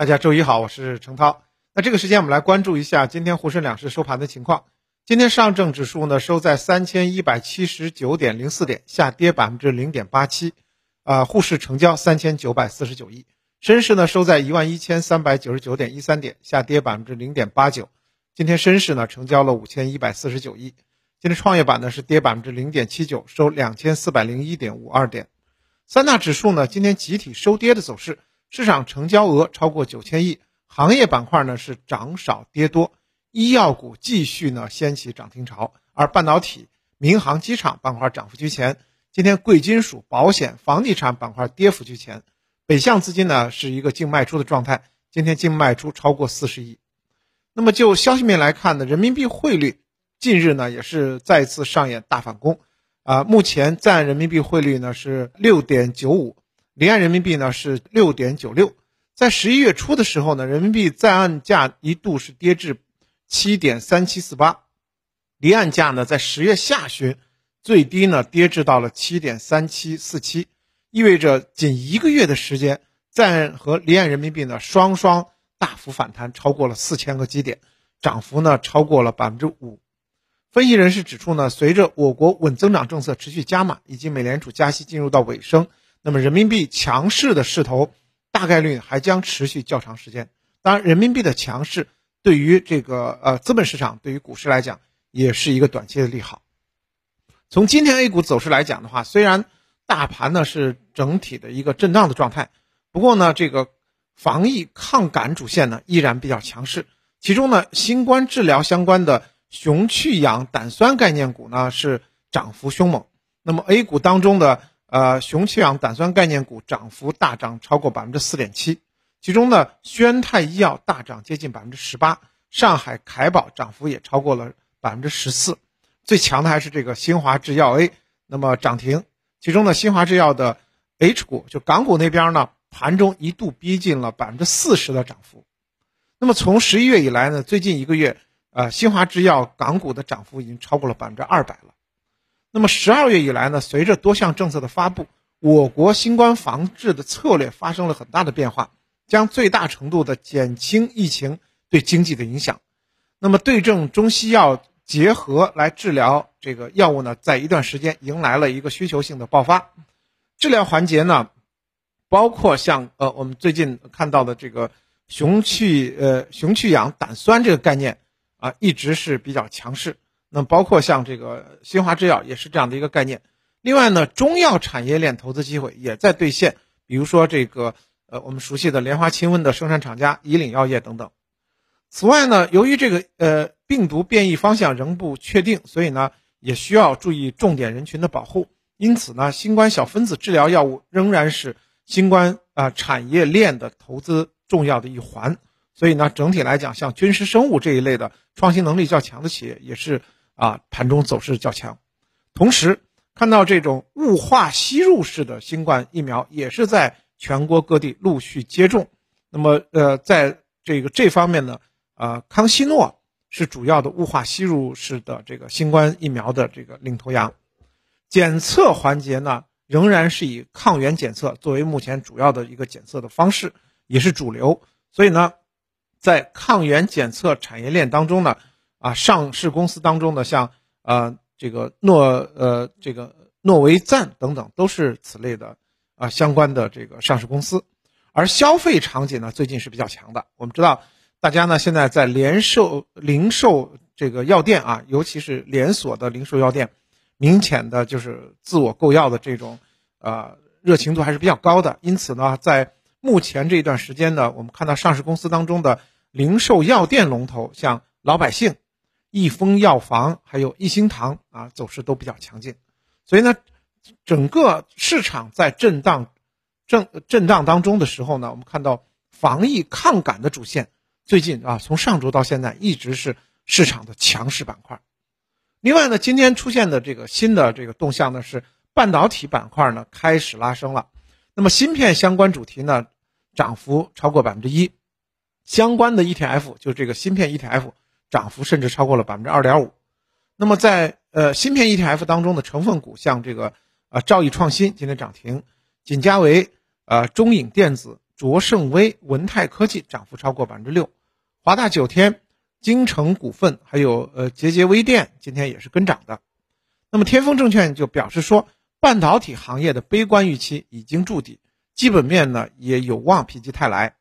大家周一好，我是程涛。那这个时间我们来关注一下今天沪深两市收盘的情况。今天上证指数呢收在三千一百七十九点零四点，下跌百分之零点八七。啊，沪市成交三千九百四十九亿。深市呢收在一万一千三百九十九点一三点，下跌百分之零点八九。今天深市呢成交了五千一百四十九亿。今天创业板呢是跌百分之零点七九，收两千四百零一点五二点。三大指数呢今天集体收跌的走势。市场成交额超过九千亿，行业板块呢是涨少跌多，医药股继续呢掀起涨停潮，而半导体、民航机场板块涨幅居前。今天贵金属、保险、房地产板块跌幅居前，北向资金呢是一个净卖出的状态，今天净卖出超过四十亿。那么就消息面来看呢，人民币汇率近日呢也是再次上演大反攻，啊，目前在岸人民币汇率呢是六点九五。离岸人民币呢是六点九六，在十一月初的时候呢，人民币在岸价一度是跌至七点三七四八，离岸价呢在十月下旬最低呢跌至到了七点三七四七，意味着仅一个月的时间，在岸和离岸人民币呢双双大幅反弹，超过了四千个基点，涨幅呢超过了百分之五。分析人士指出呢，随着我国稳增长政策持续加码，以及美联储加息进入到尾声。那么人民币强势的势头大概率还将持续较长时间。当然，人民币的强势对于这个呃资本市场、对于股市来讲，也是一个短期的利好。从今天 A 股走势来讲的话，虽然大盘呢是整体的一个震荡的状态，不过呢，这个防疫抗感主线呢依然比较强势。其中呢，新冠治疗相关的雄去氧胆酸概念股呢是涨幅凶猛。那么 A 股当中的。呃，雄气氧胆酸概念股涨幅大涨超过百分之四点七，其中呢，宣泰医药大涨接近百分之十八，上海凯宝涨幅也超过了百分之十四，最强的还是这个新华制药 A，那么涨停，其中呢，新华制药的 H 股就港股那边呢，盘中一度逼近了百分之四十的涨幅，那么从十一月以来呢，最近一个月，呃，新华制药港股的涨幅已经超过了百分之二百了。那么十二月以来呢，随着多项政策的发布，我国新冠防治的策略发生了很大的变化，将最大程度的减轻疫情对经济的影响。那么对症中西药结合来治疗这个药物呢，在一段时间迎来了一个需求性的爆发。治疗环节呢，包括像呃我们最近看到的这个雄去呃雄去氧胆酸这个概念啊，一直是比较强势。那包括像这个新华制药也是这样的一个概念。另外呢，中药产业链投资机会也在兑现，比如说这个呃我们熟悉的莲花清瘟的生产厂家以岭药业等等。此外呢，由于这个呃病毒变异方向仍不确定，所以呢也需要注意重点人群的保护。因此呢，新冠小分子治疗药物仍然是新冠啊产业链的投资重要的一环。所以呢，整体来讲，像军事生物这一类的创新能力较强的企业也是。啊，盘中走势较强，同时看到这种雾化吸入式的新冠疫苗也是在全国各地陆续接种。那么，呃，在这个这方面呢，啊，康希诺是主要的雾化吸入式的这个新冠疫苗的这个领头羊。检测环节呢，仍然是以抗原检测作为目前主要的一个检测的方式，也是主流。所以呢，在抗原检测产业链当中呢。啊，上市公司当中的像呃这个诺呃这个诺维赞等等都是此类的啊相关的这个上市公司，而消费场景呢最近是比较强的。我们知道，大家呢现在在连售零售这个药店啊，尤其是连锁的零售药店，明显的就是自我购药的这种呃热情度还是比较高的。因此呢，在目前这一段时间呢，我们看到上市公司当中的零售药店龙头，像老百姓。益丰药房还有益兴堂啊，走势都比较强劲，所以呢，整个市场在震荡、震震荡当中的时候呢，我们看到防疫抗感的主线，最近啊，从上周到现在一直是市场的强势板块。另外呢，今天出现的这个新的这个动向呢，是半导体板块呢开始拉升了。那么芯片相关主题呢，涨幅超过百分之一，相关的 ETF 就这个芯片 ETF。涨幅甚至超过了百分之二点五，那么在呃芯片 ETF 当中的成分股，像这个呃兆易创新今天涨停，锦嘉维、呃中影电子、卓胜微、文泰科技涨幅超过百分之六，华大九天、京城股份还有呃捷捷微电今天也是跟涨的。那么天风证券就表示说，半导体行业的悲观预期已经筑底，基本面呢也有望否极泰来。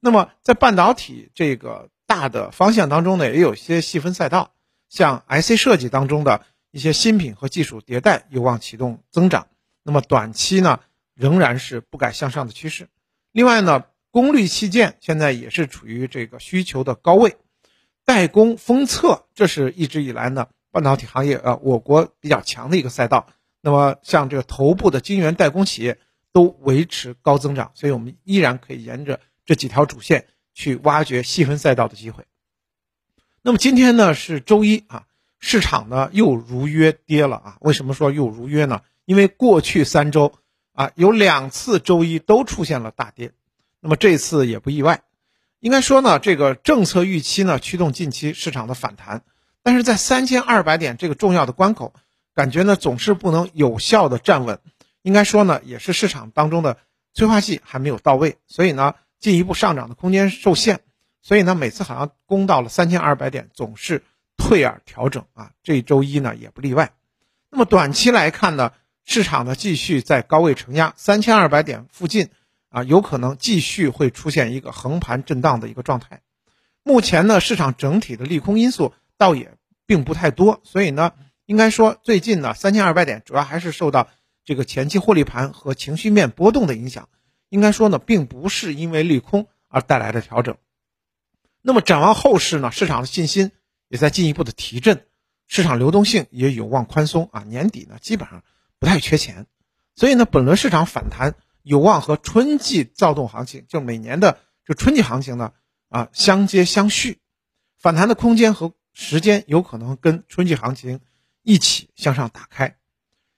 那么在半导体这个大的方向当中呢，也有一些细分赛道，像 IC 设计当中的一些新品和技术迭代有望启动增长。那么短期呢，仍然是不改向上的趋势。另外呢，功率器件现在也是处于这个需求的高位，代工封测，这是一直以来呢半导体行业呃我国比较强的一个赛道。那么像这个头部的晶圆代工企业都维持高增长，所以我们依然可以沿着。这几条主线去挖掘细分赛道的机会。那么今天呢是周一啊，市场呢又如约跌了啊。为什么说又如约呢？因为过去三周啊有两次周一都出现了大跌，那么这次也不意外。应该说呢，这个政策预期呢驱动近期市场的反弹，但是在三千二百点这个重要的关口，感觉呢总是不能有效的站稳。应该说呢，也是市场当中的催化剂还没有到位，所以呢。进一步上涨的空间受限，所以呢，每次好像攻到了三千二百点，总是退而调整啊。这周一呢也不例外。那么短期来看呢，市场呢继续在高位承压，三千二百点附近啊，有可能继续会出现一个横盘震荡的一个状态。目前呢，市场整体的利空因素倒也并不太多，所以呢，应该说最近呢，三千二百点主要还是受到这个前期获利盘和情绪面波动的影响。应该说呢，并不是因为利空而带来的调整。那么展望后市呢，市场的信心也在进一步的提振，市场流动性也有望宽松啊。年底呢，基本上不太缺钱，所以呢，本轮市场反弹有望和春季躁动行情，就每年的这春季行情呢啊相接相续，反弹的空间和时间有可能跟春季行情一起向上打开。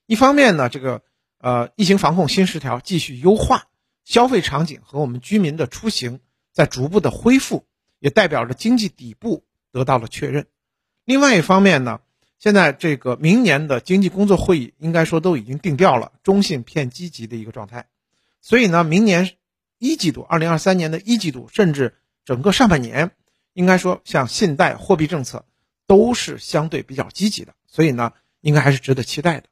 一方面呢，这个呃疫情防控新十条继续优化。消费场景和我们居民的出行在逐步的恢复，也代表着经济底部得到了确认。另外一方面呢，现在这个明年的经济工作会议应该说都已经定调了，中性偏积极的一个状态。所以呢，明年一季度，二零二三年的一季度，甚至整个上半年，应该说像信贷、货币政策都是相对比较积极的。所以呢，应该还是值得期待的。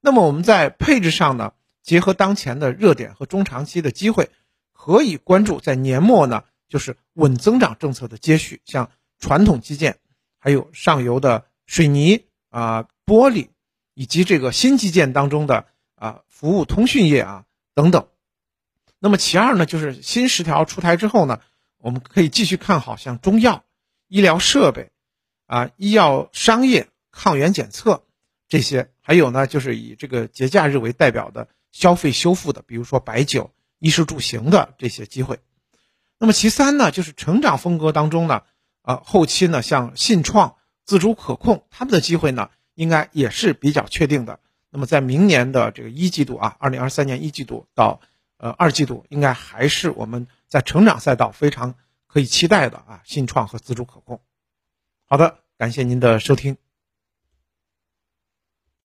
那么我们在配置上呢？结合当前的热点和中长期的机会，可以关注在年末呢，就是稳增长政策的接续，像传统基建，还有上游的水泥啊、玻璃，以及这个新基建当中的啊服务通讯业啊等等。那么其二呢，就是新十条出台之后呢，我们可以继续看好像中药、医疗设备啊、医药商业、抗原检测这些，还有呢，就是以这个节假日为代表的。消费修复的，比如说白酒、衣食住行的这些机会。那么其三呢，就是成长风格当中呢，啊，后期呢，像信创、自主可控，他们的机会呢，应该也是比较确定的。那么在明年的这个一季度啊，二零二三年一季度到呃二季度，应该还是我们在成长赛道非常可以期待的啊，信创和自主可控。好的，感谢您的收听。